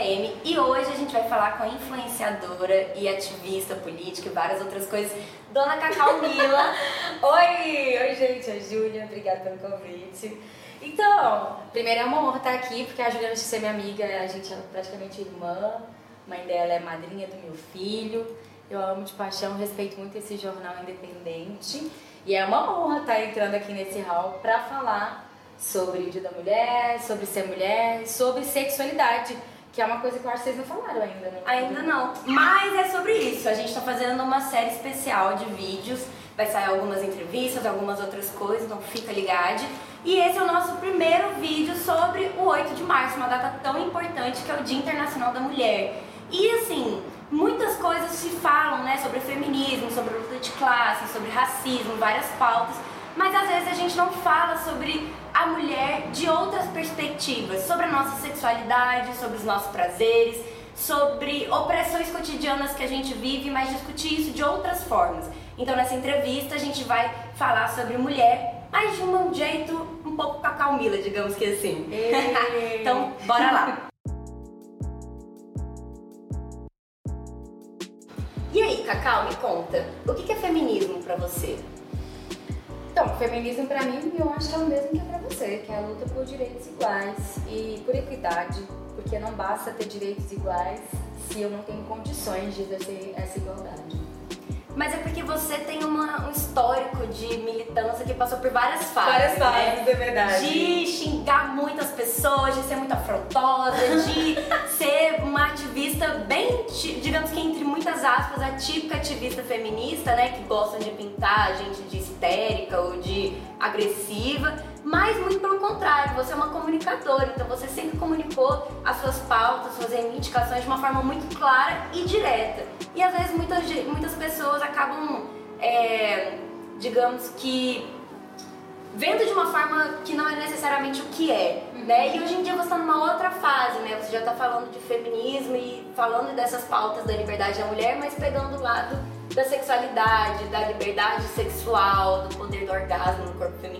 JM e hoje a gente vai falar com a influenciadora e ativista política e várias outras coisas, Dona Cacau Mila. Oi, oi gente, é Júlia, obrigada pelo convite. Então, primeiro é uma honra estar aqui, porque a Júlia, antes de ser minha amiga, a gente é praticamente irmã, mãe dela é madrinha do meu filho, eu amo de paixão, respeito muito esse jornal independente. E é uma honra estar entrando aqui nesse hall para falar sobre o Dia da Mulher, sobre ser mulher, sobre sexualidade, que é uma coisa que eu acho que vocês não falaram ainda, né? Ainda não, mas é sobre isso. A gente tá fazendo uma série especial de vídeos, vai sair algumas entrevistas, algumas outras coisas, então fica ligado. E esse é o nosso primeiro vídeo sobre o 8 de março, uma data tão importante que é o Dia Internacional da Mulher. E assim, muitas coisas se falam, né, sobre feminismo, sobre luta de classe, sobre racismo, várias pautas, mas às vezes a gente não fala sobre a mulher de outras perspectivas, sobre a nossa sexualidade, sobre os nossos prazeres, sobre opressões cotidianas que a gente vive, mas discutir isso de outras formas. Então nessa entrevista a gente vai falar sobre mulher, mas de um jeito um pouco cacau-mila, digamos que assim. Então, bora lá. E aí, Cacau, me conta, o que é feminismo pra você? Então, feminismo pra mim, eu acho que é o mesmo que é pra você, que é a luta por direitos iguais e por equidade, porque não basta ter direitos iguais se eu não tenho condições de exercer essa igualdade. Mas é porque você tem uma- um histórico de militância que passou por várias fases. Várias fases, né? é verdade. De xingar muitas pessoas, de ser muito afrontosa, de ser uma ativista bem, digamos que entre muitas aspas, a típica ativista feminista, né? Que gostam de pintar a gente de histérica ou de agressiva. Mas muito pelo contrário, você é uma comunicadora, então você sempre comunicou as suas pautas, suas reivindicações de uma forma muito clara e direta. E às vezes muitas, muitas pessoas acabam, é, digamos que, vendo de uma forma que não é necessariamente o que é, né? E hoje em dia você está numa outra fase, né? Você já está falando de feminismo e falando dessas pautas da liberdade da mulher, mas pegando o lado da sexualidade, da liberdade sexual, do poder do orgasmo no corpo feminino.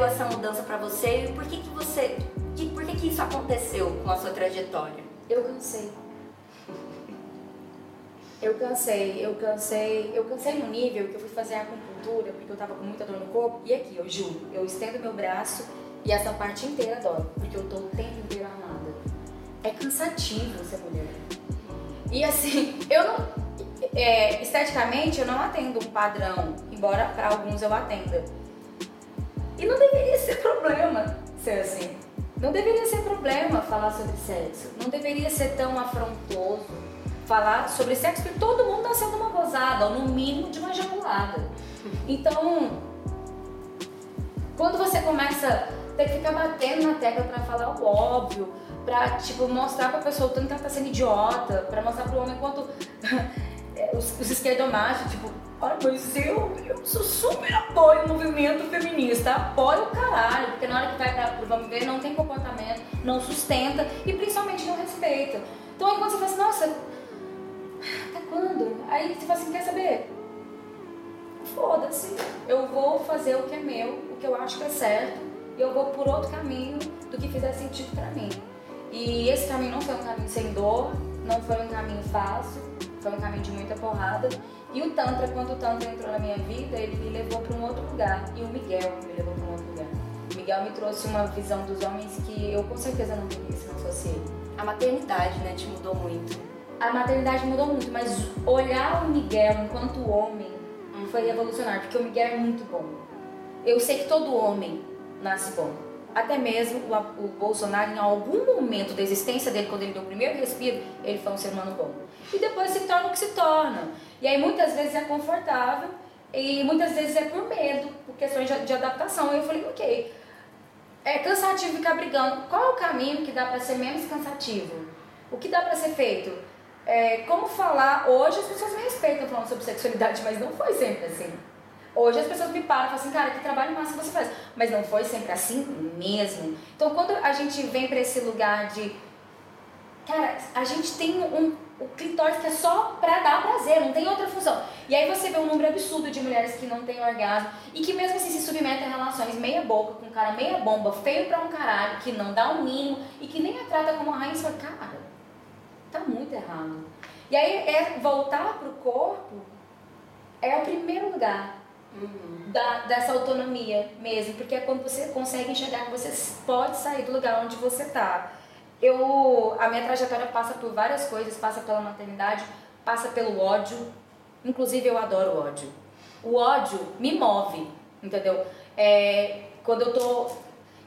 Deu essa mudança para você e por que que você, que, por que que isso aconteceu com a sua trajetória? Eu cansei. Eu cansei, eu cansei, eu cansei no nível que eu fui fazer acupuntura porque eu tava com muita dor no corpo. E aqui, eu juro, eu estendo meu braço e essa parte inteira dói, porque eu tô o tempo inteiro armada. É cansativo ser mulher. E assim, eu não. é, esteticamente, eu não atendo um padrão, embora para alguns eu atenda. E não deveria ser problema ser assim. Não deveria ser problema falar sobre sexo. Não deveria ser tão afrontoso falar sobre sexo, porque todo mundo nasceu de uma gozada, ou no mínimo de uma ejaculada. Então, quando você começa a ter que ficar batendo na tecla pra falar o óbvio, pra tipo, mostrar pra pessoa o tanto que ela tá sendo idiota, pra mostrar pro homem quanto os, os esquerdomachos, tipo, olha, mas eu, eu sou super apoio o movimento feminista, apoio o caralho, porque na hora que vai pra vamos ver, não tem comportamento, não sustenta e principalmente não respeita. Então aí quando você fala assim, nossa, até quando? Aí você fala assim, quer saber? Foda-se, eu vou fazer o que é meu, o que eu acho que é certo, e eu vou por outro caminho do que fizer sentido pra mim. E esse caminho não foi um caminho sem dor, não foi um caminho fácil, foi um caminho de muita porrada. E o Tantra, quando o Tantra entrou na minha vida, ele me levou para um outro lugar. E o Miguel me levou para um outro lugar. O Miguel me trouxe uma visão dos homens que eu com certeza não teria se não fosse ele. A maternidade, né, te mudou muito. A maternidade mudou muito, mas olhar o Miguel enquanto homem foi revolucionário, porque o Miguel é muito bom. Eu sei que todo homem nasce bom. Até mesmo o, o Bolsonaro, em algum momento da existência dele, quando ele deu o primeiro respiro, ele foi um ser humano bom. E depois se torna o que se torna. E aí muitas vezes é confortável e muitas vezes é por medo, por questões de, de adaptação. Eu falei, ok, é cansativo ficar brigando. Qual é o caminho que dá para ser menos cansativo? O que dá para ser feito? é, como falar. Hoje as pessoas me respeitam falando sobre sexualidade, mas não foi sempre assim. Hoje as pessoas me param e falam assim, cara, que trabalho massa você faz. Mas não foi sempre assim mesmo. Então quando a gente vem para esse lugar de. Cara, a gente tem um, o clitóris que é só pra dar prazer, não tem outra função. E aí você vê um número absurdo de mulheres que não têm orgasmo e que mesmo assim se submetem a relações meia boca, com um cara meia bomba, feio pra um caralho, que não dá o um mínimo e que nem a trata como rainha. Você fala, cara, tá muito errado. E aí é voltar pro corpo é o primeiro lugar uhum. da, dessa autonomia mesmo, porque é quando você consegue enxergar que você pode sair do lugar onde você tá eu a minha trajetória passa por várias coisas, passa pela maternidade, passa pelo ódio. Inclusive eu adoro ódio. O ódio me move, entendeu? É, quando eu tô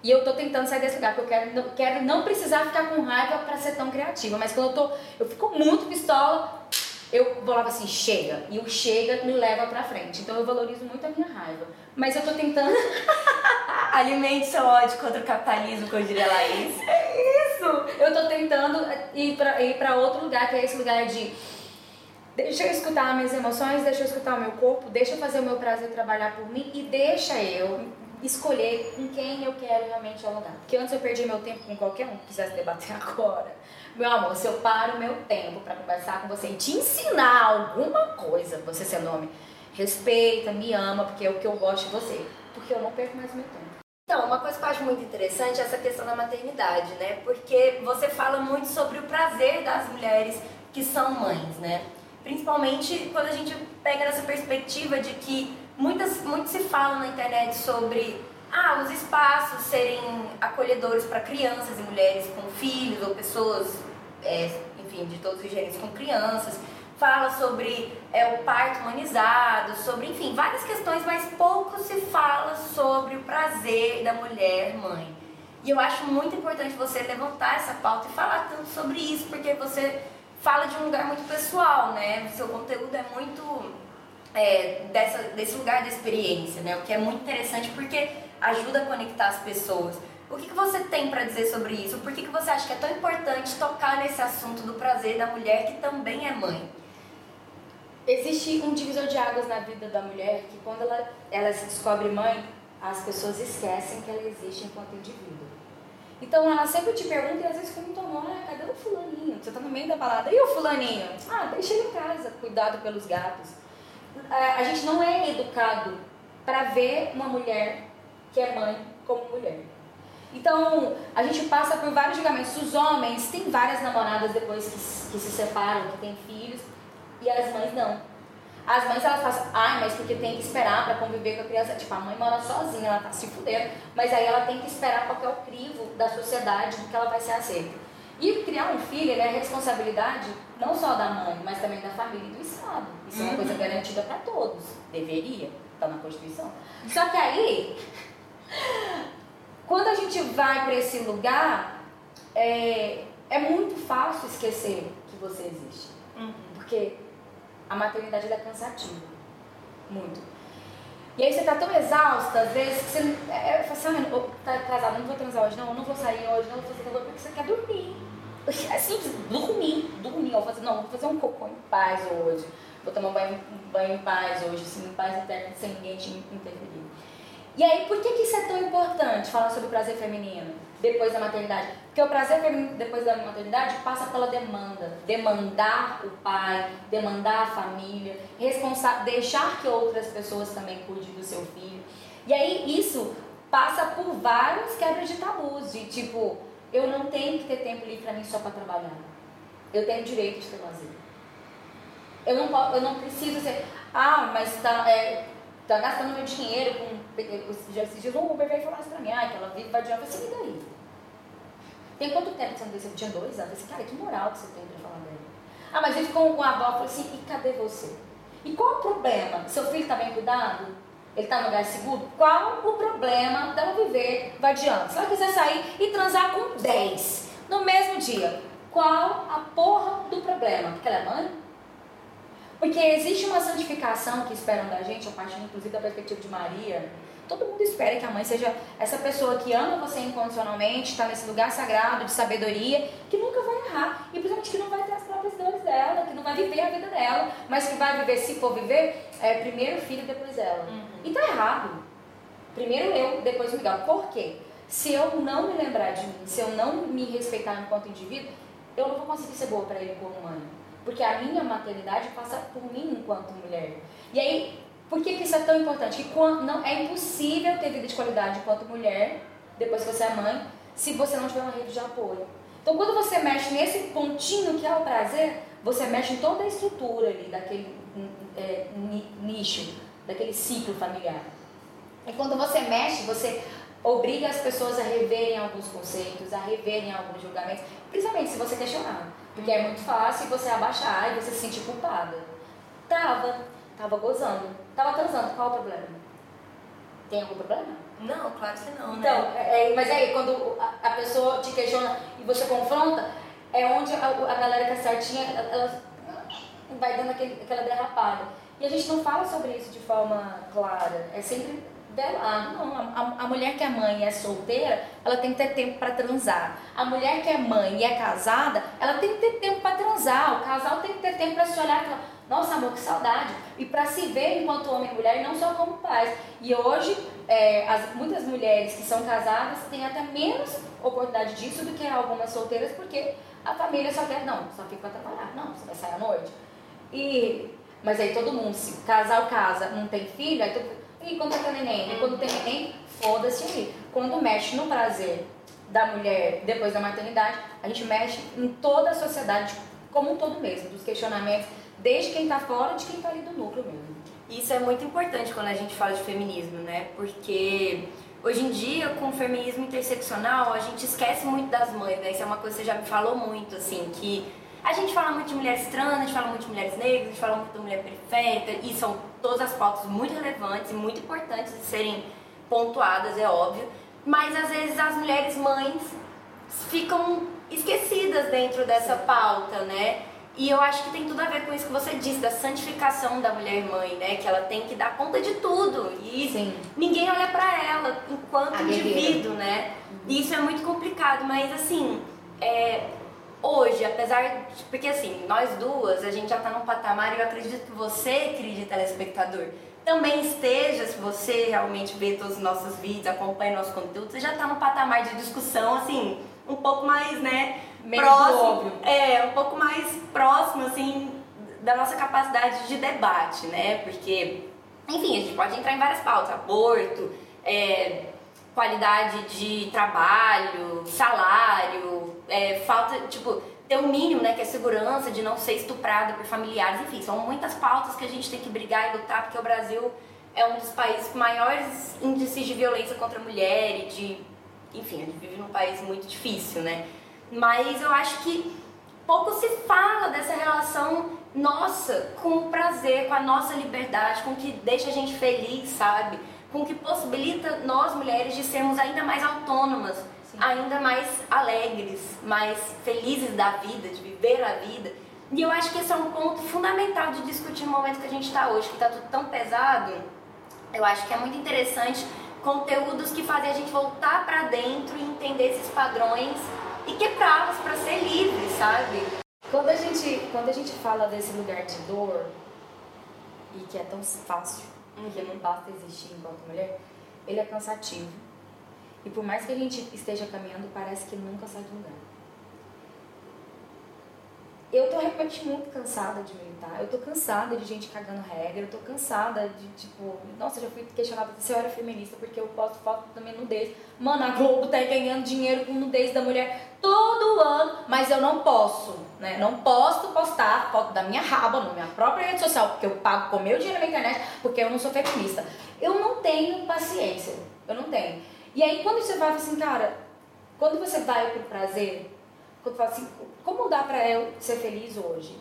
e eu tô tentando sair desse lugar, porque eu quero, quero não precisar ficar com raiva para ser tão criativa, mas quando eu tô, eu fico muito pistola, eu vou lá assim, chega, e o chega me leva para frente. Então eu valorizo muito a minha raiva. Mas eu tô tentando alimente seu ódio contra o capitalismo, como diria Laís. É isso! Eu tô tentando ir pra, ir pra outro lugar, que é esse lugar de. Deixa eu escutar minhas emoções, deixa eu escutar o meu corpo, deixa eu fazer o meu prazer trabalhar por mim e deixa eu escolher com quem eu quero realmente dialogar. Porque antes eu perdi meu tempo com qualquer um que quisesse debater agora. Meu amor, se eu paro meu tempo para conversar com você e te ensinar alguma coisa, você ser nome, respeita, me ama, porque é o que eu gosto de você. Porque eu não perco mais meu tempo. Então, uma coisa que eu acho muito interessante é essa questão da maternidade, né? Porque você fala muito sobre o prazer das mulheres que são mães, né? Principalmente quando a gente pega nessa perspectiva de que muitas, muito se fala na internet sobre ah, os espaços serem acolhedores para crianças e mulheres com filhos ou pessoas, é, enfim, de todos os gêneros com crianças fala sobre é, o parto humanizado, sobre, enfim, várias questões, mas pouco se fala sobre o prazer da mulher mãe. E eu acho muito importante você levantar essa pauta e falar tanto sobre isso, porque você fala de um lugar muito pessoal, né? Seu conteúdo é muito é, dessa, desse lugar de experiência, né? O que é muito interessante porque ajuda a conectar as pessoas. O que, que você tem para dizer sobre isso? Por que, que você acha que é tão importante tocar nesse assunto do prazer da mulher que também é mãe? existe um divisor de águas na vida da mulher que quando ela, ela se descobre mãe, as pessoas esquecem que ela existe enquanto indivíduo. Então ela sempre te pergunta e às vezes pergunta, ah, cadê o fulaninho? Você tá no meio da balada, e o fulaninho? Ah, deixa ele em casa, cuidado pelos gatos. A gente não é educado para ver uma mulher que é mãe como mulher. Então, a gente passa por vários julgamentos. Os homens têm várias namoradas depois que, que se separam, que têm filhos. E as mães não. As mães elas falam, ai, mas porque tem que esperar para conviver com a criança. Tipo, a mãe mora sozinha, ela tá se fudendo, mas aí ela tem que esperar qual é o crivo da sociedade do que ela vai ser aceita. E criar um filho é responsabilidade não só da mãe, mas também da família e do Estado. Isso é uma coisa uhum. garantida para todos. Deveria, tá na Constituição. Só que aí, quando a gente vai para esse lugar, é, é muito fácil esquecer que você existe. Uhum. Porque a maternidade é cansativa. Muito. E aí você tá tão exausta, às vezes, que você é, é, assim, ah, tá casado, não vou transar hoje, não, não vou sair hoje, não vou fazer calor, porque você quer dormir. Simples, dormir, dormir. Eu vou fazer, não, vou fazer um cocô em paz hoje. Vou tomar um banho, um banho em paz hoje, assim, em paz interna, sem ninguém te interferir. E aí, por que, que isso é tão importante, falar sobre o prazer feminino? depois da maternidade. Porque o prazer depois da maternidade passa pela demanda. Demandar o pai, demandar a família, deixar que outras pessoas também cuidem do seu filho. E aí isso passa por vários quebras de tabus, de tipo, eu não tenho que ter tempo livre para mim só para trabalhar. Eu tenho direito de ter lazer. Eu não, eu não preciso ser, ah, mas tá, é, tá gastando meu dinheiro com. Já dias um Uber veio falar isso pra mim, ah, que ela vive vai de eu falei, e daí? Tem quanto tempo que você não? Eu tinha dois anos. Eu cara, que moral que você tem pra falar dele. Ah, mas ele ficou com a avó, eu falei assim, e cadê você? E qual o problema? Seu filho está bem cuidado? Ele está no lugar seguro? Qual o problema dela viver vadiando? Se ela quiser sair e transar com 10 no mesmo dia, qual a porra do problema? Porque ela é mãe? Porque existe uma santificação que esperam da gente, a partir inclusive da perspectiva de Maria, Todo mundo espera que a mãe seja essa pessoa que ama você incondicionalmente, está nesse lugar sagrado de sabedoria, que nunca vai errar. E principalmente que não vai ter as próprias dores dela, vai viver a vida dela, mas que vai viver, se for viver, é, primeiro o filho, depois ela. Uhum. E tá errado. Primeiro eu, depois o Miguel. Por quê? Se eu não me lembrar de mim, se eu não me respeitar enquanto indivíduo, eu não vou conseguir ser boa para ele como mãe. Porque a minha maternidade passa por mim enquanto mulher. E aí, por que, que isso é tão importante? Que quando, não, é impossível ter vida de qualidade enquanto mulher, depois que você é mãe, se você não tiver uma rede de apoio. Então, quando você mexe nesse pontinho que é o prazer, você mexe em toda a estrutura ali, daquele é, nicho, daquele ciclo familiar. E quando você mexe, você obriga as pessoas a reverem alguns conceitos, a reverem alguns julgamentos, principalmente se você questionar. Porque é muito fácil você abaixar e você se sentir culpada. Tava, tava gozando, tava transando, qual o problema? Tem algum problema? Não, claro que não. Né? Então, né? é, mas aí quando a, a, pessoa te questiona e você confronta, é onde a, a galera que é certinha, ela vai dando aquele, aquela derrapada. E a gente não fala sobre isso de forma clara. É sempre velar. Não, a, a, mulher que é mãe e é solteira, ela tem que ter tempo para transar. A mulher que é mãe e é casada, ela tem que ter tempo para transar. O casal tem que ter tempo para se olhar nossa amor, que saudade. E para se ver enquanto homem e mulher, não só como pais. E hoje, é, as, muitas mulheres que são casadas têm até menos oportunidade disso do que algumas solteiras, porque a família só quer, não, só fica para trabalhar. Não, você vai sair à noite. E, mas aí todo mundo, se casal casa, não tem filho, aí todo e quando tem neném? E quando tem neném, foda-se aí. Quando mexe no prazer da mulher depois da maternidade, a gente mexe em toda a sociedade como um todo mesmo, dos questionamentos, desde quem está fora, de quem está ali do núcleo mesmo. Isso é muito importante quando a gente fala de feminismo, né? Porque hoje em dia, com o feminismo interseccional, a gente esquece muito das mães, né? Isso é uma coisa que você já me falou muito, assim, que a gente fala muito de mulheres trans, a gente fala muito de mulheres negras, a gente fala muito de mulher periférica, e são todas as pautas muito relevantes e muito importantes de serem pontuadas, é óbvio. Mas às vezes as mulheres mães ficam esquecidas dentro dessa pauta, né? E eu acho que tem tudo a ver com isso que você disse, da santificação da mulher mãe, né? Que ela tem que dar conta de tudo. E Sim. ninguém olha para ela enquanto a indivíduo, né? E isso é muito complicado, mas assim, é, hoje, apesar de, porque assim, nós duas, a gente já está num patamar e eu acredito que você, querido telespectador, também esteja, se você realmente vê todos os nossos vídeos, acompanha nosso conteúdo, você já está num patamar de discussão, assim, um pouco mais, né, Meio próximo. Óbvio. É, um pouco mais próximo, assim, da nossa capacidade de debate, né, porque, enfim, a gente pode entrar em várias pautas, aborto, é, qualidade de trabalho, salário, é, falta, tipo, ter o um mínimo, né, que é segurança de não ser estuprada por familiares, enfim, são muitas pautas que a gente tem que brigar e lutar, porque o Brasil é um dos países com maiores índices de violência contra a mulher e de, enfim, a gente vive num país muito difícil, né? Mas eu acho que pouco se fala dessa relação nossa com o prazer, com a nossa liberdade, com o que deixa a gente feliz, sabe? com que possibilita nós mulheres de sermos ainda mais autônomas, Sim. ainda mais alegres, mais felizes da vida, de viver a vida. E eu acho que esse é um ponto fundamental de discutir no momento que a gente está hoje, que está tudo tão pesado. Eu acho que é muito interessante conteúdos que fazem a gente voltar para dentro e entender esses padrões e quebrá-los para ser livre, sabe? Quando a gente quando a gente fala desse lugar de dor e que é tão fácil porque não basta existir enquanto mulher, ele é cansativo. E por mais que a gente esteja caminhando, parece que nunca sai do lugar. Eu tô realmente muito cansada de militar. Eu tô cansada de gente cagando regra. Eu tô cansada de, tipo, nossa, já fui questionada se eu era feminista porque eu posto foto da minha nudez. Mano, a Globo tá ganhando dinheiro com nudez da mulher todo ano, mas eu não posso, né? Não posso postar foto da minha raba na minha própria rede social, porque eu pago com meu dinheiro na internet, porque eu não sou feminista. Eu não tenho paciência. Eu não tenho. E aí quando você vai assim, cara, quando você vai pro prazer, quando fala assim, como dá para eu ser feliz hoje?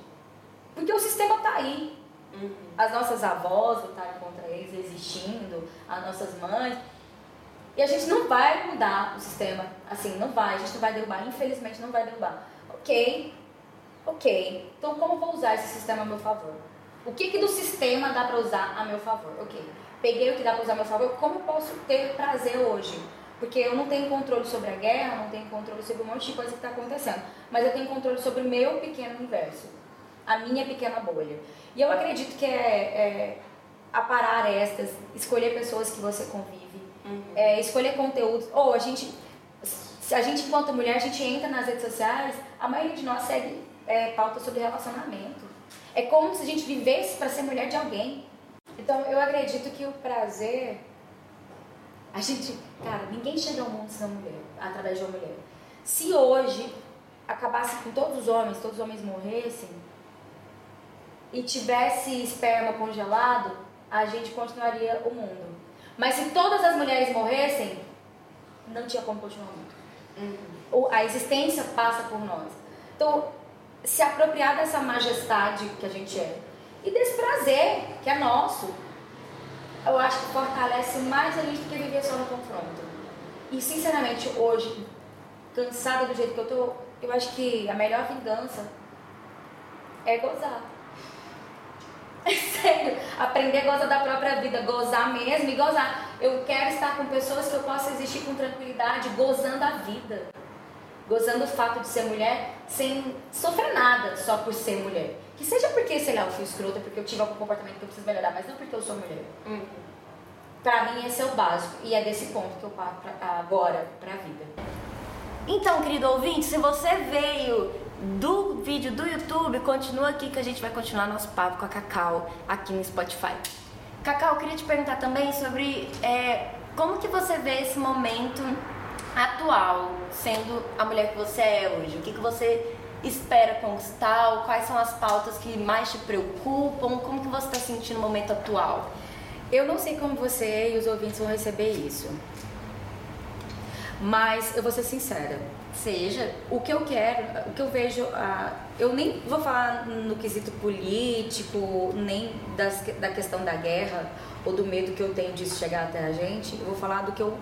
Porque o sistema tá aí. Uhum. As nossas avós lutaram contra eles, existindo, as nossas mães. E a gente não vai mudar o sistema, assim, não vai, a gente não vai derrubar, infelizmente não vai derrubar. Ok, ok, então como vou usar esse sistema a meu favor? O que, que do sistema dá para usar a meu favor? Ok, peguei o que dá para usar a meu favor, como eu posso ter prazer hoje? Porque eu não tenho controle sobre a guerra, não tenho controle sobre um monte de coisa que está acontecendo. Mas eu tenho controle sobre o meu pequeno universo, a minha pequena bolha. E eu acredito que é, é aparar estas, escolher pessoas que você convive, uhum. é, escolher conteúdos. Ou a gente, a gente enquanto mulher, a gente entra nas redes sociais, a maioria de nós segue é, pauta sobre relacionamento. É como se a gente vivesse para ser mulher de alguém. Então eu acredito que o prazer a gente, cara, ninguém chega ao mundo sem mulher, através de uma mulher. Se hoje acabasse com todos os homens, todos os homens morressem e tivesse esperma congelado, a gente continuaria o mundo. Mas se todas as mulheres morressem, não tinha como continuar o mundo. Uhum. A existência passa por nós. Então, se apropriar dessa majestade que a gente é e desse prazer que é nosso eu acho que fortalece mais a gente do que viver só no confronto. E sinceramente, hoje, cansada do jeito que eu tô, eu acho que a melhor vingança é gozar. É sério, aprender a gozar da própria vida, gozar mesmo e gozar. Eu quero estar com pessoas que eu possa existir com tranquilidade, gozando a vida. Gozando o fato de ser mulher sem sofrer nada só por ser mulher. Que seja porque, sei lá, eu fui escrota, porque eu tive algum comportamento que eu preciso melhorar, mas não porque eu sou mulher. Hum. Pra mim, esse é o básico. E é desse ponto que eu paro pra, agora pra vida. Então, querido ouvinte, se você veio do vídeo do YouTube, continua aqui que a gente vai continuar nosso papo com a Cacau aqui no Spotify. Cacau, queria te perguntar também sobre é, como que você vê esse momento atual, sendo a mulher que você é hoje. O que, que você espera conquistar, quais são as pautas que mais te preocupam, como que você está sentindo no momento atual? Eu não sei como você e os ouvintes vão receber isso, mas eu vou ser sincera. Seja. O que eu quero, o que eu vejo, ah, eu nem vou falar no quesito político, nem das, da questão da guerra ou do medo que eu tenho disso chegar até a gente. Eu vou falar do que eu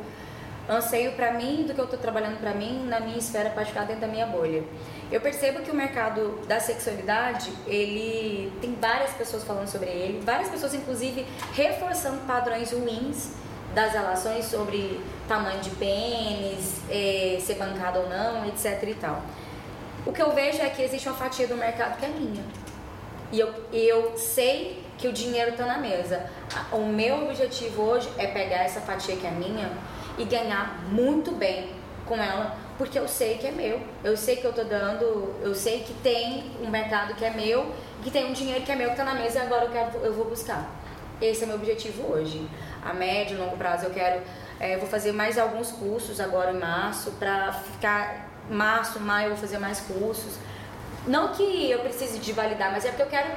anseio para mim, do que eu estou trabalhando para mim na minha esfera particular dentro da minha bolha. Eu percebo que o mercado da sexualidade, ele tem várias pessoas falando sobre ele, várias pessoas inclusive reforçando padrões ruins das relações sobre tamanho de pênis, é, ser bancado ou não, etc e tal. O que eu vejo é que existe uma fatia do mercado que é minha. E eu, eu sei que o dinheiro está na mesa. O meu objetivo hoje é pegar essa fatia que é minha e ganhar muito bem com ela, porque eu sei que é meu. Eu sei que eu tô dando, eu sei que tem um mercado que é meu, que tem um dinheiro que é meu que tá na mesa e agora eu, quero, eu vou buscar. Esse é meu objetivo hoje. A médio e longo prazo eu quero, é, vou fazer mais alguns cursos agora em março, para ficar março, maio eu vou fazer mais cursos. Não que eu precise de validar, mas é porque eu quero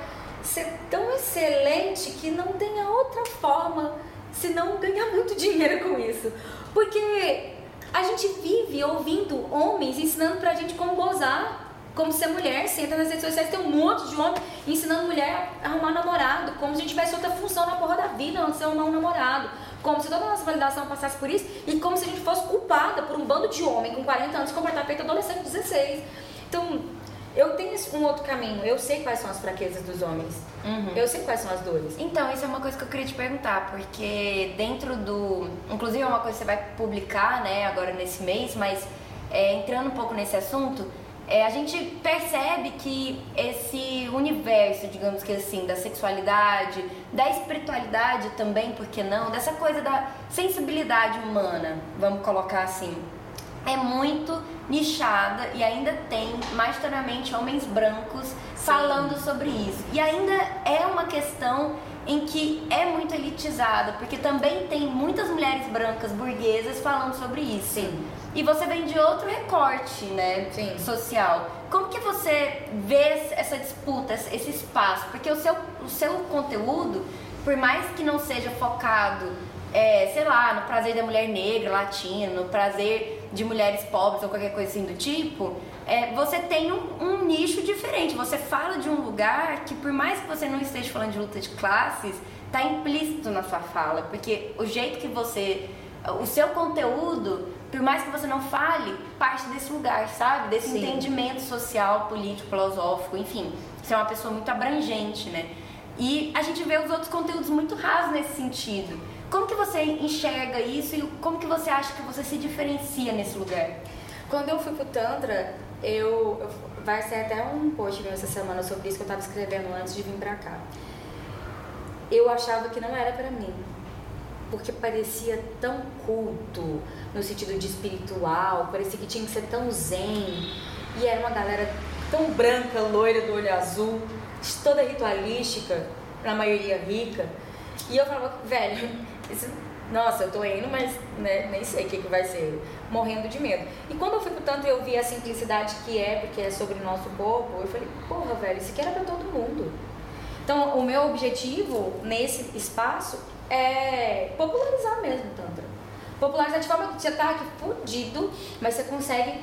ser tão excelente que não tenha outra forma senão ganhar muito dinheiro com isso. Porque a gente vive ouvindo homens ensinando pra gente como gozar, como ser mulher. Você entra nas redes sociais, tem um monte de homem ensinando mulher a arrumar namorado, como se a gente tivesse outra função na porra da vida antes de arrumar um namorado. Como se toda a nossa validação passasse por isso e como se a gente fosse culpada por um bando de homem com 40 anos comportar feito adolescente de 16. Então, eu tenho um outro caminho. Eu sei quais são as fraquezas dos homens. Uhum. Eu sei quais são as dores. Então, isso é uma coisa que eu queria te perguntar, porque dentro do. Inclusive, é uma coisa que você vai publicar, né, agora nesse mês, mas é, entrando um pouco nesse assunto, é, a gente percebe que esse universo, digamos que assim, da sexualidade, da espiritualidade também, por que não, dessa coisa da sensibilidade humana, vamos colocar assim é muito nichada e ainda tem majoritariamente homens brancos Sim. falando sobre isso. E ainda é uma questão em que é muito elitizada, porque também tem muitas mulheres brancas burguesas falando sobre isso. Sim. E você vem de outro recorte, né, Sim. social. Como que você vê essa disputa, esse espaço? Porque o seu, o seu conteúdo, por mais que não seja focado é, sei lá, no prazer da mulher negra, latina, no prazer de mulheres pobres ou qualquer coisa assim do tipo, é, você tem um, um, nicho diferente. Você fala de um lugar que, por mais que você não esteja falando de luta de classes, está implícito na sua fala, porque o jeito que você. O seu conteúdo, por mais que você não fale, parte desse lugar, sabe? Desse Sim. entendimento social, político, filosófico, enfim. Você é uma pessoa muito abrangente, né? E a gente vê os outros conteúdos muito rasos nesse sentido. Como que você enxerga isso e como que você acha que você se diferencia nesse lugar? Quando eu fui pro Tantra, eu, eu vai ser até um post meu essa semana sobre isso que eu tava escrevendo antes de vir pra cá. Eu achava que não era para mim, porque parecia tão culto, no sentido de espiritual, parecia que tinha que ser tão zen, e era uma galera tão branca, loira, do olho azul, toda ritualística, na maioria rica. E eu falava, velho, nossa, eu tô indo, mas né, nem sei o que, que vai ser, morrendo de medo. E quando eu fui pro tanto eu vi a simplicidade que é, porque é sobre o nosso corpo, eu falei, porra, velho, isso aqui era pra todo mundo. Então, o meu objetivo nesse espaço é popularizar mesmo o Tantra. Popularizar de forma que você tá aqui fudido, mas você consegue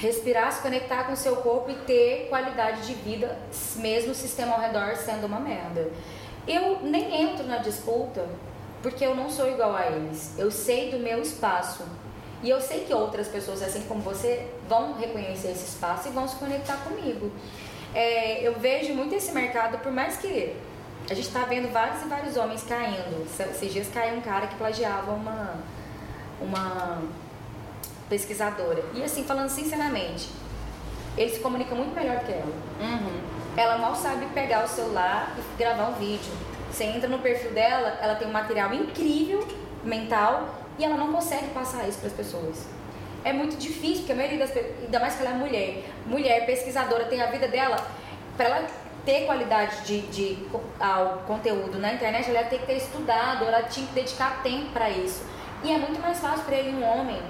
respirar, se conectar com o seu corpo e ter qualidade de vida, mesmo o sistema ao redor sendo uma merda. Eu nem entro na disputa porque eu não sou igual a eles. Eu sei do meu espaço. E eu sei que outras pessoas, assim como você, vão reconhecer esse espaço e vão se conectar comigo. É, eu vejo muito esse mercado, por mais que a gente está vendo vários e vários homens caindo. Esses dias caiu um cara que plagiava uma, uma pesquisadora. E assim, falando sinceramente, ele se comunica muito melhor que ela. Uhum. Ela mal sabe pegar o celular e gravar um vídeo. Você entra no perfil dela, ela tem um material incrível, mental, e ela não consegue passar isso para as pessoas. É muito difícil, porque a maioria das pessoas, ainda mais que ela é mulher, mulher pesquisadora, tem a vida dela, para ela ter qualidade de, de ao conteúdo na internet, ela ter que ter estudado, ela tinha que dedicar tempo para isso. E é muito mais fácil para ele, um homem,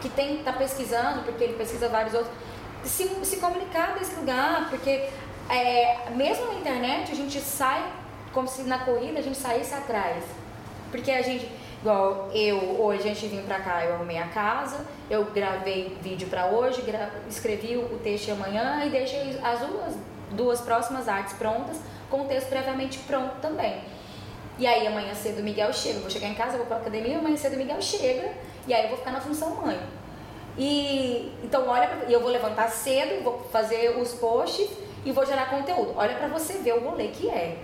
que tem tá pesquisando, porque ele pesquisa vários outros, se, se comunicar desse lugar, porque é, mesmo na internet a gente sai como se na corrida a gente saísse atrás. Porque a gente, igual eu, hoje a gente vim pra cá, eu arrumei a casa, eu gravei vídeo pra hoje, escrevi o texto de amanhã e deixei as duas, duas próximas artes prontas, com o texto previamente pronto também. E aí amanhã cedo o Miguel chega, eu vou chegar em casa, vou pra academia, amanhã cedo o Miguel chega, e aí eu vou ficar na função mãe. E então olha, pra, eu vou levantar cedo, vou fazer os posts e vou gerar conteúdo. Olha para você ver o rolê que é.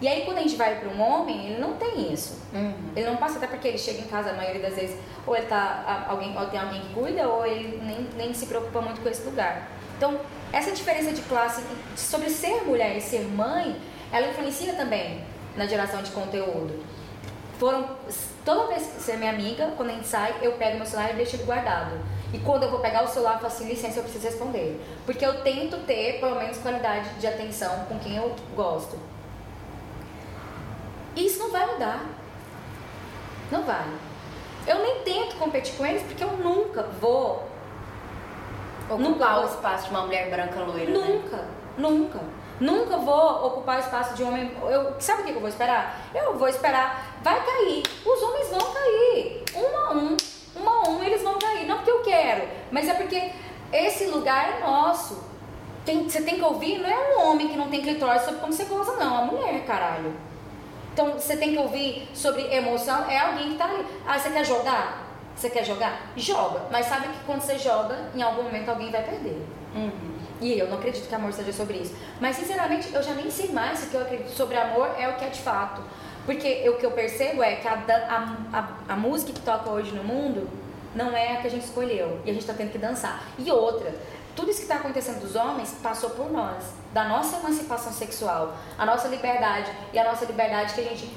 E aí quando a gente vai para um homem, ele não tem isso. Uhum. Ele não passa até porque ele chega em casa a maioria das vezes ou ele tá alguém ou tem alguém que cuida ou ele nem, nem se preocupa muito com esse lugar. Então, essa diferença de classe sobre ser mulher e ser mãe, ela influencia também na geração de conteúdo. Foram toda vez que você é minha amiga, quando a gente sai, eu pego meu celular e deixo ele guardado. E quando eu vou pegar o celular, eu falo assim, licença, eu preciso responder. Porque eu tento ter, pelo menos, qualidade de atenção com quem eu gosto. Isso não vai mudar. Não vai. Eu nem tento competir com eles porque eu nunca vou ocupar nunca o espaço de uma mulher branca loira. Nunca, né? nunca. Nunca vou ocupar o espaço de homem. Eu, sabe o que eu vou esperar? Eu vou esperar. Vai cair. Os homens vão cair. Um a um. Um a um eles vão cair. Não porque eu quero, mas é porque esse lugar é nosso. Tem, você tem que ouvir, não é um homem que não tem clitóris sobre como você goza, não. É a mulher, caralho. Então você tem que ouvir sobre emoção, é alguém que tá ali. Ah, você quer jogar? Você quer jogar? Joga. Mas sabe que quando você joga, em algum momento alguém vai perder. Uhum. E eu não acredito que amor seja sobre isso. Mas sinceramente, eu já nem sei mais se o que eu acredito sobre amor é o que é de fato. Porque o que eu percebo é que a, a, a, a música que toca hoje no mundo não é a que a gente escolheu. E a gente está tendo que dançar. E outra, tudo isso que está acontecendo dos homens passou por nós, da nossa emancipação sexual, a nossa liberdade e a nossa liberdade que a gente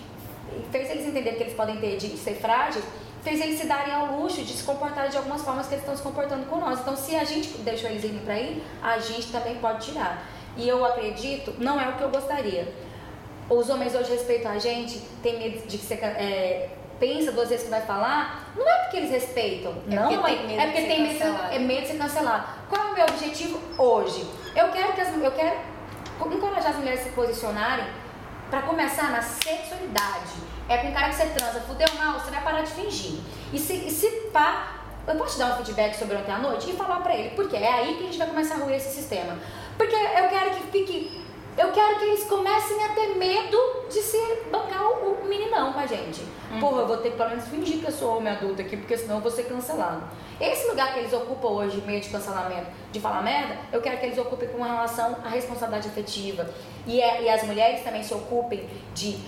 fez eles entenderem que eles podem ter de ser frágeis, fez eles se darem ao luxo de se comportar de algumas formas que eles estão se comportando com nós. Então, se a gente deixou eles irem para aí, a gente também pode tirar. E eu acredito, não é o que eu gostaria. Os homens hoje respeitam a gente, tem medo de ser é, pensa duas vezes que vai falar, não é porque eles respeitam. É não, porque é, é porque tem medo, é medo de ser cancelado. Qual é o meu objetivo hoje? Eu quero que as, eu quero encorajar as mulheres a se posicionarem para começar na sexualidade. É com o cara que você transa, fudeu mal, você vai parar de fingir. E se, e se pá, eu posso te dar um feedback sobre ontem à noite e falar pra ele, porque é aí que a gente vai começar a ruir esse sistema. Porque eu quero que fique Eu quero que eles comecem a ter medo de se bancar o, o meninão com a gente. Uhum. Porra, eu vou ter que pelo menos fingir que eu sou homem adulto aqui, porque senão eu vou ser cancelado. Esse lugar que eles ocupam hoje, meio de cancelamento, de falar merda, eu quero que eles ocupem com relação à responsabilidade afetiva. E, é, e as mulheres também se ocupem de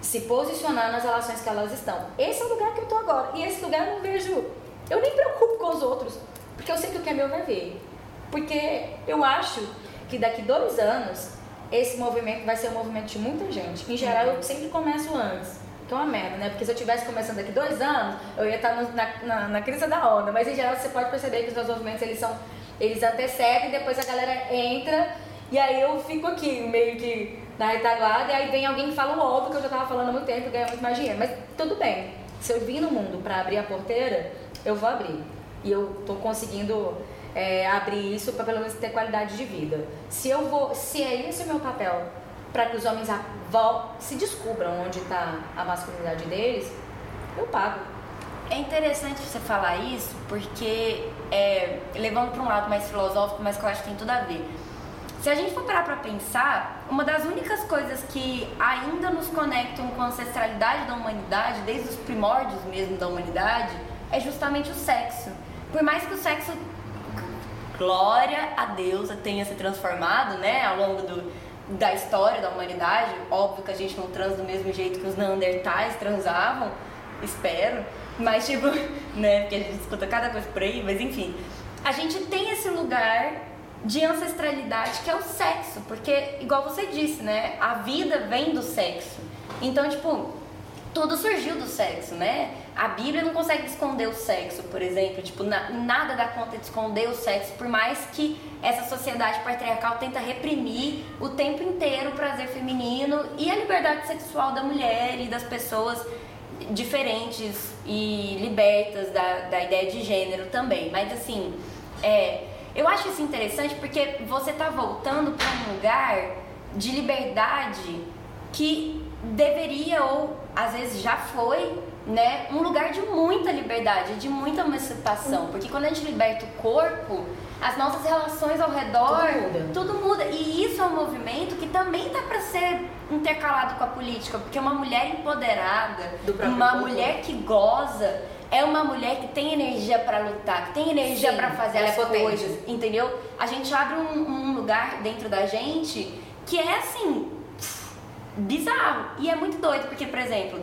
se posicionar nas relações que elas estão. Esse é o lugar que eu tô agora. E esse lugar eu não vejo. Eu nem preocupo com os outros, porque eu sei que o que é meu vai ver. Porque eu acho que daqui dois anos esse movimento vai ser um movimento de muita gente. Em geral, eu sempre começo antes. Que é uma merda, né? Porque se eu tivesse começando daqui dois anos, eu ia estar no, na, na, na crise da onda. Mas em geral, você pode perceber que os meus movimentos eles são. Eles antecedem, depois a galera entra e aí eu fico aqui, meio que na retaguarda, e aí vem alguém que fala o óbvio que eu já tava falando há muito tempo, ganha muito mais dinheiro. Mas tudo bem. Se eu vim no mundo para abrir a porteira, eu vou abrir. E eu tô conseguindo é, abrir isso para pelo menos ter qualidade de vida. Se eu vou, se é esse o meu papel para que os homens se descubram onde está a masculinidade deles, eu pago. É interessante você falar isso porque é, levando para um lado mais filosófico, mas que eu acho que tem tudo a ver. Se a gente for parar para pensar, uma das únicas coisas que ainda nos conectam com a ancestralidade da humanidade, desde os primórdios mesmo da humanidade, é justamente o sexo. Por mais que o sexo glória a Deus tenha se transformado, né, ao longo do, da história da humanidade. Óbvio que a gente não transa do mesmo jeito que os neandertais transavam, espero, mas tipo, né, porque a gente escuta cada coisa por aí, mas enfim. A gente tem esse lugar de ancestralidade que é o sexo, porque igual você disse, né, a vida vem do sexo. Então, tipo, tudo surgiu do sexo, né? A Bíblia não consegue esconder o sexo, por exemplo. Tipo, na, nada dá conta de esconder o sexo, por mais que essa sociedade patriarcal tenta reprimir o tempo inteiro o prazer feminino e a liberdade sexual da mulher e das pessoas diferentes e libertas da, da ideia de gênero também. Mas assim, é, eu acho isso interessante porque você está voltando para um lugar de liberdade que deveria ou às vezes já foi, né, um lugar de muita liberdade, de muita emancipação, porque quando a gente liberta o corpo, as nossas relações ao redor, tudo muda. Tudo muda. E isso é um movimento que também tá para ser intercalado com a política, porque uma mulher empoderada, uma corpo. mulher que goza, é uma mulher que tem energia para lutar, que tem energia para fazer as é coisas, entendeu? A gente abre um, um lugar dentro da gente que é assim, bizarro. E é muito doido, porque, por exemplo,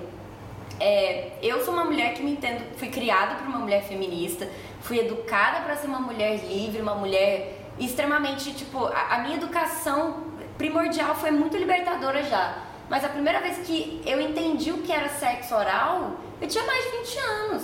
é, eu sou uma mulher que me entendo, fui criada por uma mulher feminista, fui educada para ser uma mulher livre, uma mulher extremamente, tipo, a, a, minha educação primordial foi muito libertadora já. Mas a primeira vez que eu entendi o que era sexo oral, eu tinha mais de 20 anos.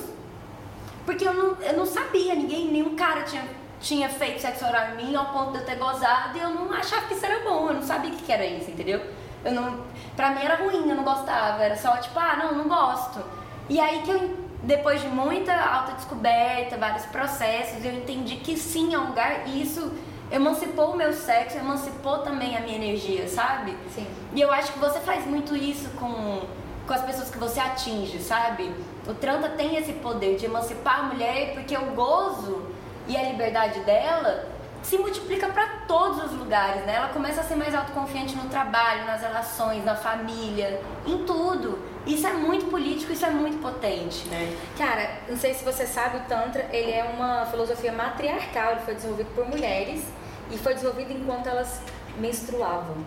Porque eu não, eu não sabia, ninguém, nenhum cara tinha, tinha feito sexo oral em mim ao ponto de eu ter gozado e eu não achava que isso era bom, eu não sabia o que era isso, entendeu? Eu não, pra mim era ruim, eu não gostava. Era só tipo, ah, não, não gosto. E aí que eu, depois de muita autodescoberta, vários processos, eu entendi que sim, é um lugar. E isso emancipou o meu sexo, emancipou também a minha energia, sabe? Sim. E eu acho que você faz muito isso com, com as pessoas que você atinge, sabe? O Tranta tem esse poder de emancipar a mulher porque o gozo e a liberdade dela se multiplica para todos os lugares, né? Ela começa a ser mais autoconfiante no trabalho, nas relações, na família, em tudo. Isso é muito político, isso é muito potente, né? Cara, não sei se você sabe, o Tantra, ele é uma filosofia matriarcal, ele foi desenvolvido por mulheres e foi desenvolvido enquanto elas menstruavam.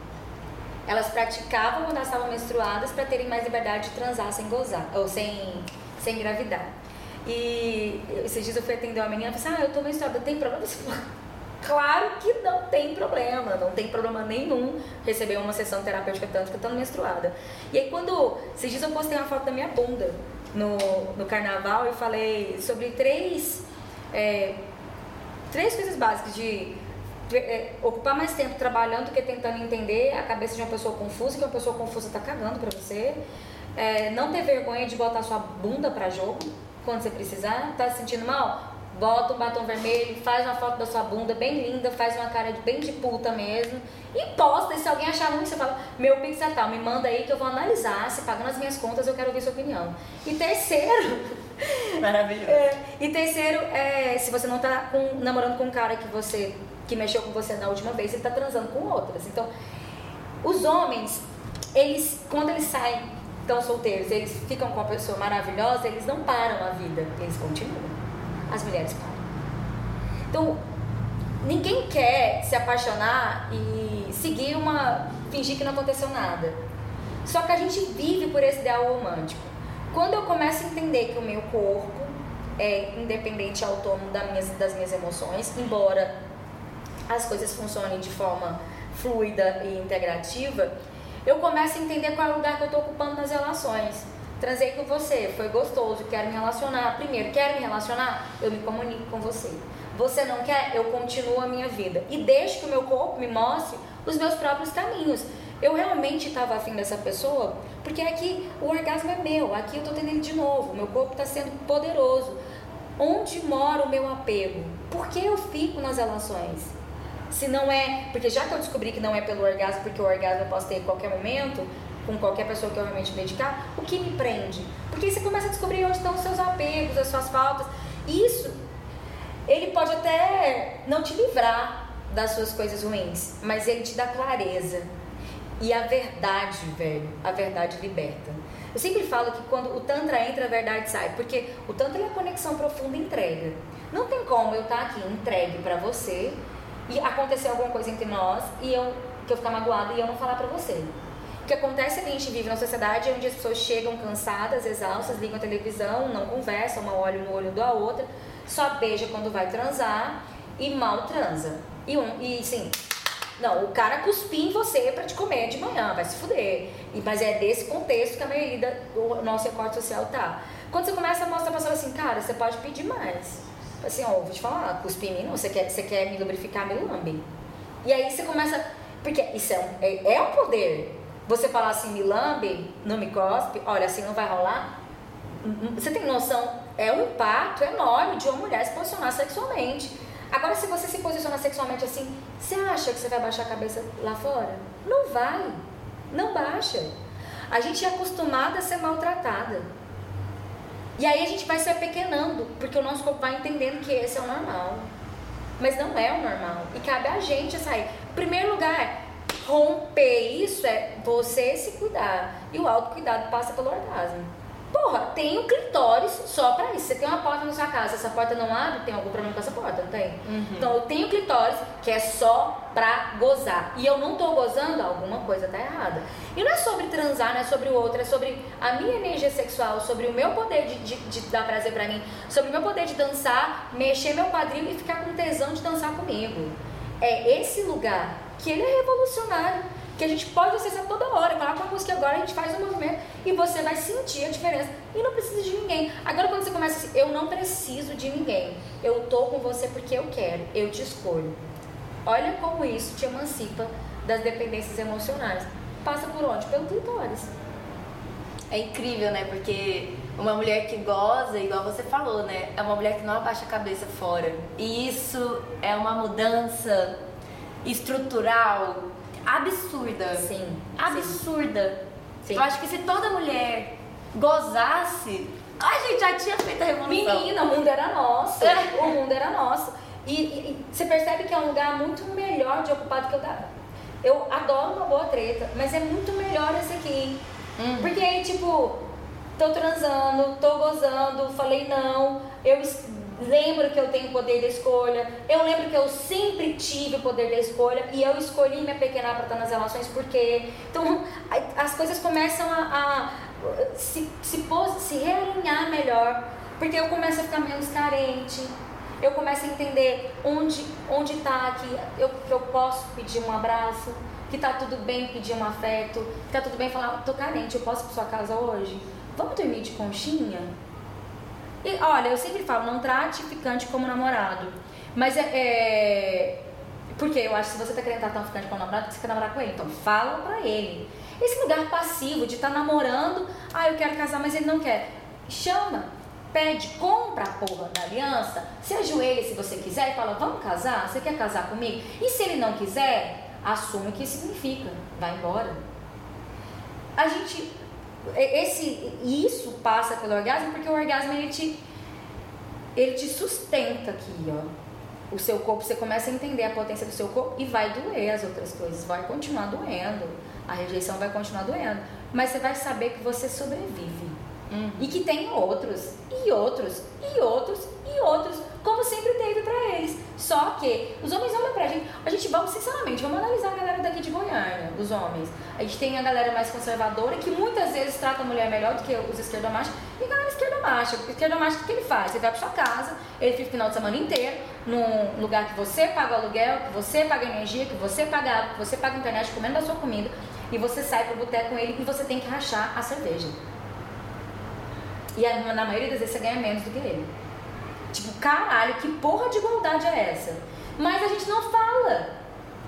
Elas praticavam quando elas estavam menstruadas para terem mais liberdade de transar sem gozar, ou sem, sem engravidar. E esses dias eu fui atender uma menina e falei assim, ah, eu tô menstruada, tem problema? Claro que não tem problema, não tem problema nenhum receber uma sessão terapêutica que estando menstruada. E aí quando, esses dias eu postei uma foto da minha bunda no, no carnaval e falei sobre três, é, três coisas básicas de é, ocupar mais tempo trabalhando do que tentando entender a cabeça de uma pessoa confusa, que uma pessoa confusa tá cagando pra você. É, não ter vergonha de botar sua bunda pra jogo quando você precisar. Tá se sentindo mal? Bota um batom vermelho, faz uma foto da sua bunda bem linda, faz uma cara de bem de puta mesmo e posta. E se alguém achar ruim, você fala: Meu pix é tal, me manda aí que eu vou analisar. Se pagando as minhas contas, eu quero ouvir sua opinião. E terceiro. Maravilhoso. É, e terceiro, é, se você não tá com, namorando com um cara que você que mexeu com você na última vez, ele tá transando com outras. Então, Os homens, eles, quando eles saem, estão solteiros, eles ficam com uma pessoa maravilhosa, eles não param a vida, eles continuam. As mulheres param. Então, ninguém quer se apaixonar e seguir uma. fingir que não aconteceu nada. Só que a gente vive por esse ideal romântico. Quando eu começo a entender que o meu corpo é independente e autônomo das minhas, das minhas emoções, embora as coisas funcionem de forma fluida e integrativa, eu começo a entender qual é o lugar que eu estou ocupando nas relações. Transei com você, foi gostoso, quero me relacionar. Primeiro, quero me relacionar? Eu me comunico com você. Você não quer? Eu continuo a minha vida. E deixo que o meu corpo me mostre os meus próprios caminhos. Eu realmente estava afim dessa pessoa, porque aqui o orgasmo é meu, aqui eu estou tendo ele de novo, meu corpo está sendo poderoso. Onde mora o meu apego? Por que eu fico nas relações? Se não é, porque já que eu descobri que não é pelo orgasmo, porque o orgasmo eu posso ter em qualquer momento, com qualquer pessoa que eu realmente me dedicar, o que me prende? Porque você começa a descobrir onde estão os seus apegos, as suas faltas. Isso, ele pode até não te livrar das suas coisas ruins, mas ele te dá clareza. E a verdade, velho, a verdade liberta. Eu sempre falo que quando o Tantra entra, a verdade sai. Porque o Tantra é a conexão profunda entrega. Não tem como eu estar aqui entregue para você e acontecer alguma coisa entre nós e eu que eu ficar magoada e eu não falar para você. O que acontece é que a gente vive numa sociedade onde as pessoas chegam cansadas, exaustas, ligam a televisão, não conversam, uma olha no olho da outra, só beija quando vai transar e mal transa. E, um, e sim, não, o cara cuspir em você para te comer de manhã, vai se fuder. E, mas é desse contexto que a maioria do nosso recorte social tá. Quando você começa a mostrar pra pessoa assim, cara, você pode pedir mais. Assim, ó, vou te falar, cuspir em mim não, você quer, você quer me lubrificar, me lambe. E aí você começa. Porque isso é um, é, é um poder. Você falar assim, me lambe, não me cospe, olha, assim não vai rolar. Você tem noção? É um impacto enorme de uma mulher se posicionar sexualmente. Agora, se você se posiciona sexualmente assim, você acha que você vai baixar a cabeça lá fora? Não vai. Não baixa. A gente é acostumada a ser maltratada. E aí a gente vai se apequenando, porque o nosso corpo vai entendendo que esse é o normal. Mas não é o normal. E cabe a gente sair. Em primeiro lugar, romper isso é você se cuidar. E o autocuidado passa pelo orgasmo. Porra, tem um clitóris só pra isso. Você tem uma porta na sua casa, essa porta não abre, tem algum problema com essa porta, não tem? Uhum. Então eu tenho clitóris que é só pra gozar. E eu não tô gozando, alguma coisa tá errada. E não é sobre transar, não é sobre o outro, é sobre a minha energia sexual, sobre o meu poder de, de, de dar prazer pra mim, sobre o meu poder de dançar, mexer meu quadril e ficar com tesão de dançar comigo. É esse lugar que ele é revolucionário que a gente pode acessar toda hora. Coloca uma música agora, a gente faz um movimento e você vai sentir a diferença. E não precisa de ninguém. Agora, quando você começa assim, eu não preciso de ninguém. Eu tô com você porque eu quero, eu te escolho. Olha como isso te emancipa das dependências emocionais. Passa por onde? Pelo clitóris. É incrível, né? Porque uma mulher que goza, igual você falou, né? É uma mulher que não abaixa a cabeça fora. E isso é uma mudança estrutural absurda. Sim. Absurda. Sim. Eu acho que se toda mulher gozasse, a gente já tinha feito a revolução. Menina, o mundo era nosso. É. O mundo era nosso. E, e, e, você percebe que é um lugar muito melhor de ocupar do que eu dava. Eu adoro uma boa treta, mas é muito melhor esse aqui. Hum. Porque aí, tipo, tô transando, tô gozando, falei não, eu lembro que eu tenho poder de escolha, eu lembro que eu sempre tive o poder da escolha e eu escolhi me apequenar para estar nas relações porque. Então as coisas começam a, a se, se, se realinhar melhor, porque eu começo a ficar menos carente. Eu começo a entender onde onde está aqui, eu, que eu posso pedir um abraço, que tá tudo bem pedir um afeto, que tá tudo bem falar, tô carente, eu posso ir pra sua casa hoje? Vamos dormir de conchinha? E olha, eu sempre falo, não trate ficante como namorado. Mas é, é. Porque eu acho que se você tá querendo tratar um ficante como namorado, você quer namorar com ele. Então fala pra ele. Esse lugar passivo de estar tá namorando, ah, eu quero casar, mas ele não quer. Chama, pede, compra a porra da aliança, se ajoelha se você quiser e fala, vamos casar? Você quer casar comigo? E se ele não quiser, assume o que significa, vai embora. A gente esse, isso passa pelo orgasmo porque o orgasmo ele te, ele te sustenta aqui, ó. O seu corpo, você começa a entender a potência do seu corpo e vai doer as outras coisas, vai continuar doendo. A rejeição vai continuar doendo. Mas você vai saber que você sobrevive. Uhum. E que tem outros, e outros, e outros, e outros, como sempre teve pra eles. Só que os homens olham pra gente. A gente, vamos, sinceramente, vamos analisar a galera daqui de Goiânia, os homens. A gente tem a galera mais conservadora que muitas vezes trata a mulher melhor do que os esquerdomachos. E a galera esquerdomacha. O esquerdomacho, o que ele faz? Ele vai pra sua casa, ele fica o final de semana inteiro num lugar que você paga o aluguel, que você paga energia, que você paga água, que você paga internet, comendo a sua comida. E você sai pro boteco com ele e você tem que rachar a cerveja. E na maioria das vezes você ganha menos do que ele. Tipo, caralho, que porra de igualdade é essa? Mas a gente não fala.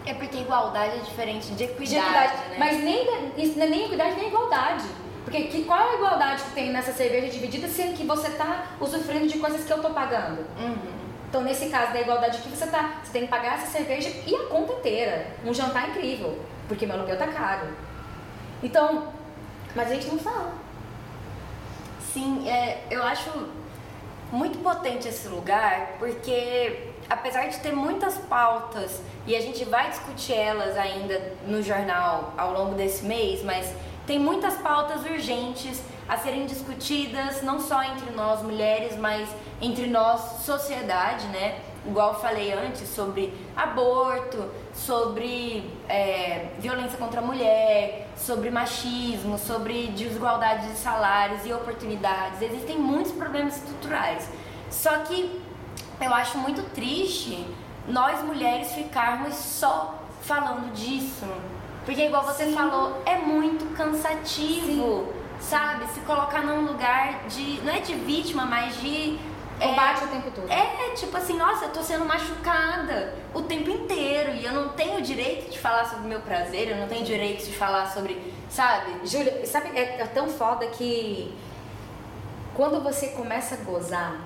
É porque igualdade é diferente de equidade, de equidade. né? Mas nem, isso não é nem equidade nem igualdade. Porque que, qual é a igualdade que tem nessa cerveja dividida sendo que você tá usufruindo de coisas que eu tô pagando? Uhum. Então, nesse caso da igualdade aqui, você, tá, você tem que pagar essa cerveja e a conta inteira. Um jantar incrível, porque meu aluguel tá caro. Então, mas a gente não fala. Sim, é, eu acho muito potente esse lugar, porque apesar de ter muitas pautas e a gente vai discutir elas ainda no jornal ao longo desse mês, mas tem muitas pautas urgentes a serem discutidas não só entre nós mulheres, mas entre nós sociedade, né? Igual eu falei antes, sobre aborto, sobre é, violência contra a mulher, sobre machismo, sobre desigualdade de salários e oportunidades. Existem muitos problemas estruturais. Só que eu acho muito triste nós mulheres ficarmos só falando disso. Porque, igual você Sim. falou, é muito cansativo, Sim. sabe? Se colocar num lugar de. não é de vítima, mas de Combate é, o tempo todo. É, tipo assim, nossa, eu tô sendo machucada o tempo inteiro e eu não tenho direito de falar sobre o meu prazer, eu não tenho direito de falar sobre, sabe? Júlia, sabe, é, é tão foda que quando você começa a gozar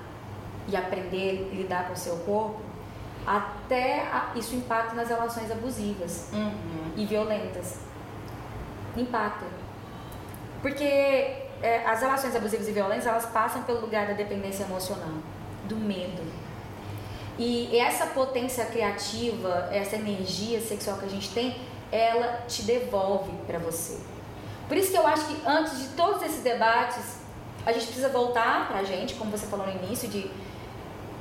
e aprender a lidar com o seu corpo, até a, isso impacta nas relações abusivas uhum. e violentas. Impacta. Porque é, as relações abusivas e violentas elas passam pelo lugar da dependência emocional, do medo. E essa potência criativa, essa energia sexual que a gente tem, ela te devolve para você. Por isso que eu acho que antes de todos esses debates, a gente precisa voltar pra gente, como você falou no início, de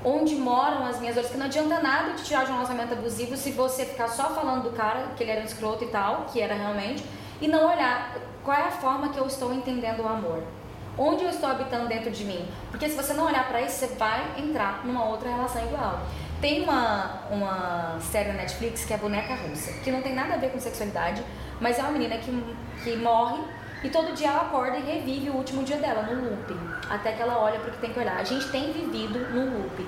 onde moram as minhas dores, que não adianta nada de tirar de um relacionamento abusivo se você ficar só falando do cara, que ele era um escroto e tal, que era realmente, e não olhar qual é a forma que eu estou entendendo o amor. Onde eu estou habitando dentro de mim? Porque se você não olhar para isso, você vai entrar numa outra relação igual. Tem uma, uma série na Netflix que é Boneca Russa, que não tem nada a ver com sexualidade, mas é uma menina que, que morre e todo dia ela acorda e revive o último dia dela, no loop. Até que ela olha para o que tem que olhar. A gente tem vivido no loop,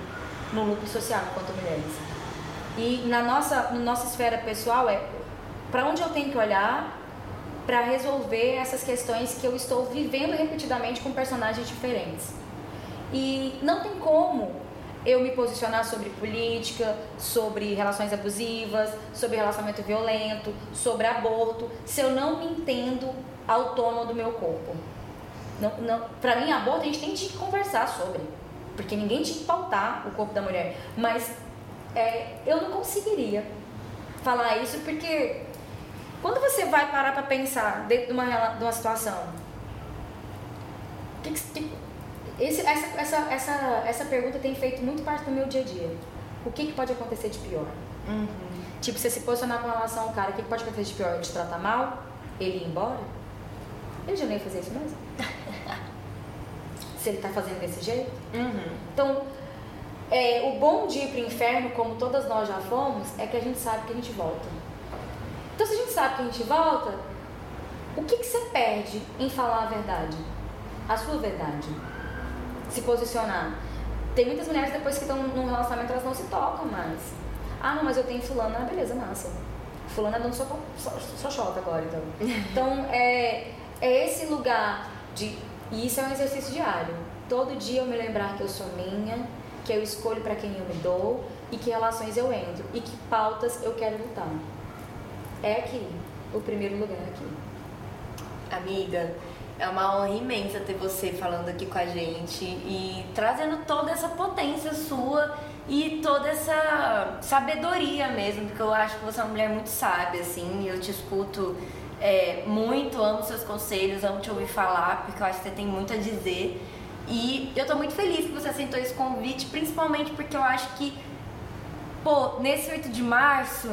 no loop social enquanto mulheres. E na nossa, na nossa esfera pessoal é para onde eu tenho que olhar para resolver essas questões que eu estou vivendo repetidamente com personagens diferentes. E não tem como eu me posicionar sobre política, sobre relações abusivas, sobre relacionamento violento, sobre aborto, se eu não me entendo autônoma do meu corpo. Não, não, para mim, aborto a gente tem que conversar sobre, porque ninguém tinha que pautar o corpo da mulher. Mas é, eu não conseguiria falar isso porque quando você vai parar para pensar dentro de uma, de uma situação, que que, esse, essa, essa, essa, essa pergunta tem feito muito parte do meu dia a dia. O que, que pode acontecer de pior? Uhum. Tipo, você se posicionar com relação ao cara, o que, que pode acontecer de pior? Ele te tratar mal? Ele ir embora? Ele já nem ia fazer isso mesmo? se ele tá fazendo desse jeito? Uhum. Então, é, o bom de ir pro inferno, como todas nós já fomos, é que a gente sabe que a gente volta. Então, se a gente sabe que a gente volta, o que, que você perde em falar a verdade? A sua verdade. Se posicionar. Tem muitas mulheres depois que estão num relacionamento, elas não se tocam mais. Ah, não, mas eu tenho fulano. Ah, beleza, massa. Fulano é dando só, só, só chota agora, então. Então, é, é esse lugar de... E isso é um exercício diário. Todo dia eu me lembrar que eu sou minha, que eu escolho para quem eu me dou e que relações eu entro e que pautas eu quero lutar é aqui, o primeiro lugar aqui. Amiga, é uma honra imensa ter você falando aqui com a gente e trazendo toda essa potência sua e toda essa sabedoria mesmo, porque eu acho que você é uma mulher muito sábia, assim, eu te escuto é, muito, amo seus conselhos, amo te ouvir falar, porque eu acho que você tem muito a dizer. E eu tô muito feliz que você aceitou esse convite, principalmente porque eu acho que, pô, nesse 8 de março,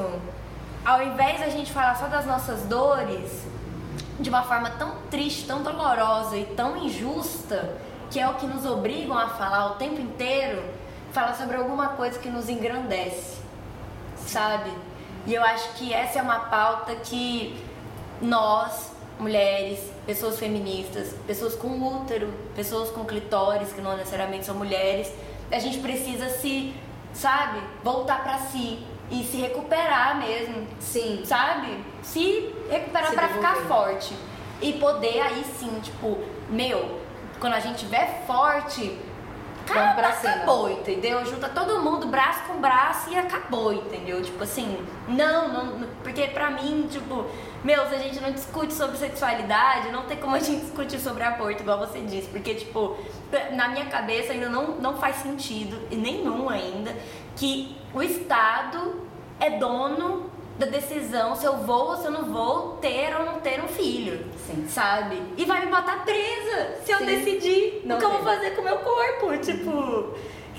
ao invés da gente falar só das nossas dores, de uma forma tão triste, tão dolorosa e tão injusta, que é o que nos obrigam a falar o tempo inteiro, falar sobre alguma coisa que nos engrandece, sabe? E eu acho que essa é uma pauta que nós, mulheres, pessoas feministas, pessoas com útero, pessoas com clitóris, que não necessariamente são mulheres, a gente precisa se, sabe, voltar para si e se recuperar mesmo. Sim. Sabe? Se recuperar Se para ficar devolver. forte. E poder aí sim, tipo, meu, quando a gente tiver forte, cara, pra cima. acabou, entendeu? Junta todo mundo, braço com braço e acabou, entendeu? Tipo assim, não, não, porque pra mim, tipo, meu, se a gente não discute sobre sexualidade, não tem como a gente discutir sobre aborto, igual você disse, porque, tipo, na minha cabeça ainda não, não faz sentido, e nenhum ainda, que o Estado é dono da decisão se eu vou ou se eu não vou ter ou não ter um filho. Sim. Sabe? E vai me botar presa se eu Sim. decidir Não o que eu vou fazer com o meu corpo. Tipo,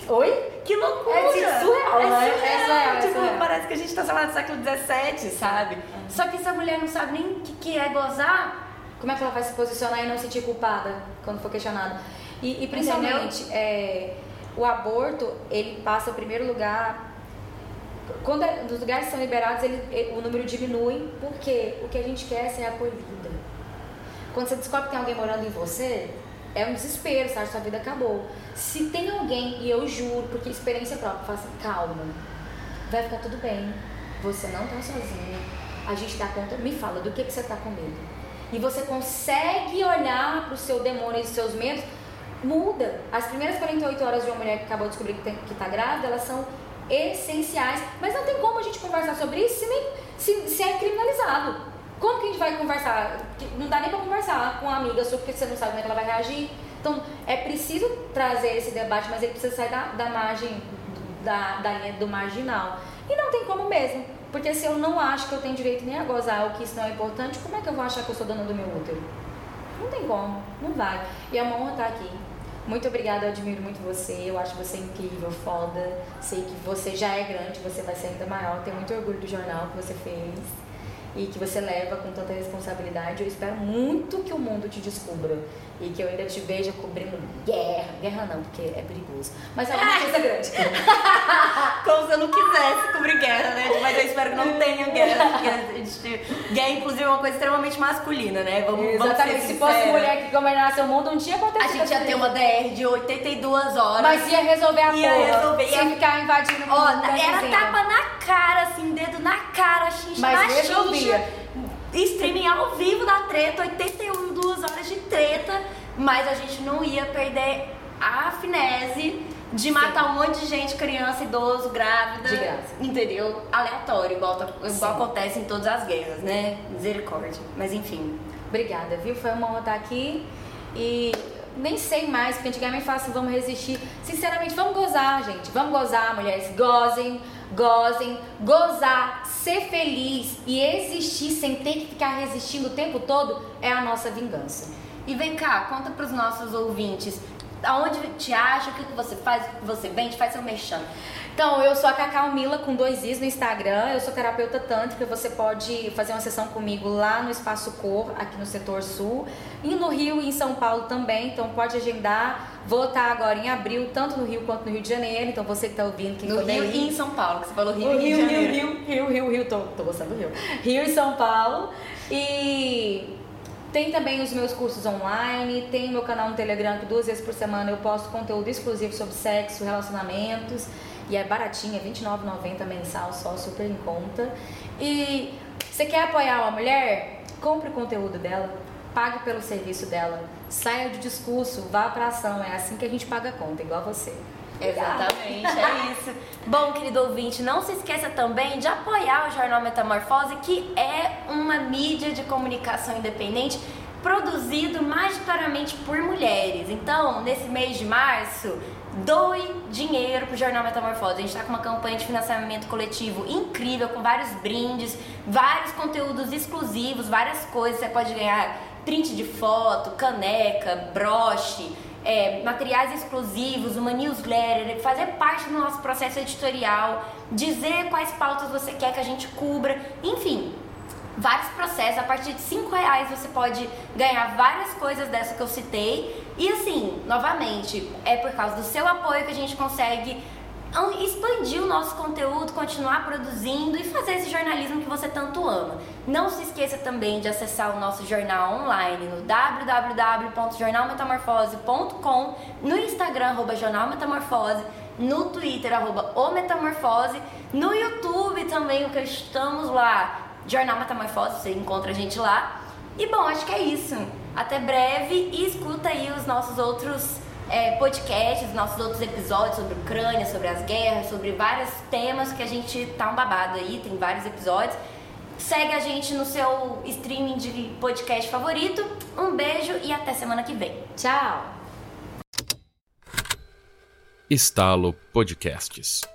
Oi? que loucura! É surreal, é né? surreal. É surreal, é tipo, surreal. parece que a gente tá, sei lá, no século XVII, sabe? Só que essa mulher não sabe nem o que, que é gozar. Como é que ela vai se posicionar e não se sentir culpada quando for questionada? E, e principalmente, é, o aborto, ele passa em primeiro lugar. Quando é- os lugares são liberados, ele, o número diminui, porque o que a gente quer é ser acolhida. Quando você descobre que tem alguém morando em você, é um desespero, sabe? Sua vida acabou. Se tem alguém, e eu juro, porque experiência própria, fala assim, calma, vai ficar tudo bem. Você não tá sozinha. A gente dá conta. Me fala do que, que você tá com medo. E você consegue olhar pro seu demônio e seus medos, muda. As primeiras 48 horas de uma mulher que acabou de descobrir que, tem, que tá grávida, elas são essenciais. Mas não tem como a gente conversar sobre isso se, nem, se, se é criminalizado. Como que a gente vai conversar? Não dá nem pra conversar com uma amiga sua porque você não sabe como é que ela vai reagir. Então, é preciso trazer esse debate, mas ele precisa sair da, da margem, da, da linha do marginal. E não tem como mesmo. Porque se eu não acho que eu tenho direito nem a gozar ou que isso não é importante, como é que eu vou achar que eu sou dona do meu útero? Não tem como, não vai. E uma honra estar aqui. Muito obrigada, eu admiro muito você. Eu acho você incrível, foda. Sei que você já é grande, você vai ser ainda maior. Tenho muito orgulho do jornal que você fez e que você leva com tanta responsabilidade. Eu espero muito que o mundo te descubra e que eu ainda te veja cobrindo guerra. Guerra não, porque é perigoso. Mas é uma coisa grande. Como se eu não quisesse cobrir guerra, né? Mas eu espero que não tenha guerra. Porque guerra, inclusive, é uma coisa extremamente masculina, né? Vamos, vamos Exatamente. ser Se fosse mulher que governasse o mundo, não tinha acontecido. A gente ia ter uma DR de 82 horas. Mas ia resolver a Ia porra. resolver, ia- ficar invadindo o na- era tapa na cara, assim, dedo na cara, xincha Mas na resolvia. Xincha. Streaming ao vivo da treta, 82 horas de treta, mas a gente não ia perder a finese de matar um monte de gente, criança, idoso, grávida. De graça. Entendeu? Aleatório, igual, tá- igual Sim. acontece em todas as guerras, né? Misericórdia. Mas enfim. Obrigada, viu? Foi uma honra estar aqui. E nem sei mais, porque antigamente falava assim, vamos resistir. Sinceramente, vamos gozar, gente. Vamos gozar, mulheres. Gozem, gozem. Gozar, ser feliz e existir sem ter que ficar resistindo o tempo todo é a nossa vingança. E vem cá, conta pros nossos ouvintes. Aonde te acha, o que que você faz, o que você vende, faz seu merchan. Então, eu sou a Cacau Mila com dois Is no Instagram. Eu sou terapeuta tântrica. Você pode fazer uma sessão comigo lá no Espaço Cor, aqui no setor sul. E no Rio e em São Paulo também. Então, pode agendar. Vou estar agora em abril, tanto no Rio quanto no Rio de Janeiro. Então, você que está ouvindo, quem No Rio ir. e em São Paulo, que você falou Rio O e Rio, Rio, Rio. Rio, Rio, Rio, Rio, tô, tô gostando do Rio. Rio e São Paulo. E tem também os meus cursos online, tem meu canal no Telegram que duas vezes por semana eu posto conteúdo exclusivo sobre sexo, relacionamentos. E é baratinho, é R$29,90 mensal, só super em conta. E você quer apoiar uma mulher? Compre o conteúdo dela, pague pelo serviço dela, saia do discurso, vá pra ação. É assim que a gente paga a conta, igual você. Exatamente, é isso. Bom, querido ouvinte, não se esqueça também de apoiar o Jornal Metamorfose, que é uma mídia de comunicação independente produzido majoritariamente por mulheres. Então, nesse mês de março, doe dinheiro pro Jornal Metamorfose. A gente está com uma campanha de financiamento coletivo incrível, com vários brindes, vários conteúdos exclusivos, várias coisas. Você pode ganhar print de foto, caneca, broche, é, materiais exclusivos, uma newsletter, fazer parte do nosso processo editorial, dizer quais pautas você quer que a gente cubra, enfim. Vários processos, a partir de 5 reais você pode ganhar várias coisas dessa que eu citei. E assim, novamente, é por causa do seu apoio que a gente consegue expandir o nosso conteúdo, continuar produzindo e fazer esse jornalismo que você tanto ama. Não se esqueça também de acessar o nosso jornal online no www.jornalmetamorfose.com, no Instagram, arroba no Twitter, arroba O Metamorfose, no YouTube também, que estamos lá, Jornal Metamorfose, você encontra a gente lá. E bom, acho que é isso. Até breve e escuta aí os nossos outros é, podcasts, nossos outros episódios sobre Ucrânia, sobre as guerras, sobre vários temas que a gente tá um babado aí, tem vários episódios. Segue a gente no seu streaming de podcast favorito. Um beijo e até semana que vem. Tchau! Estalo Podcasts.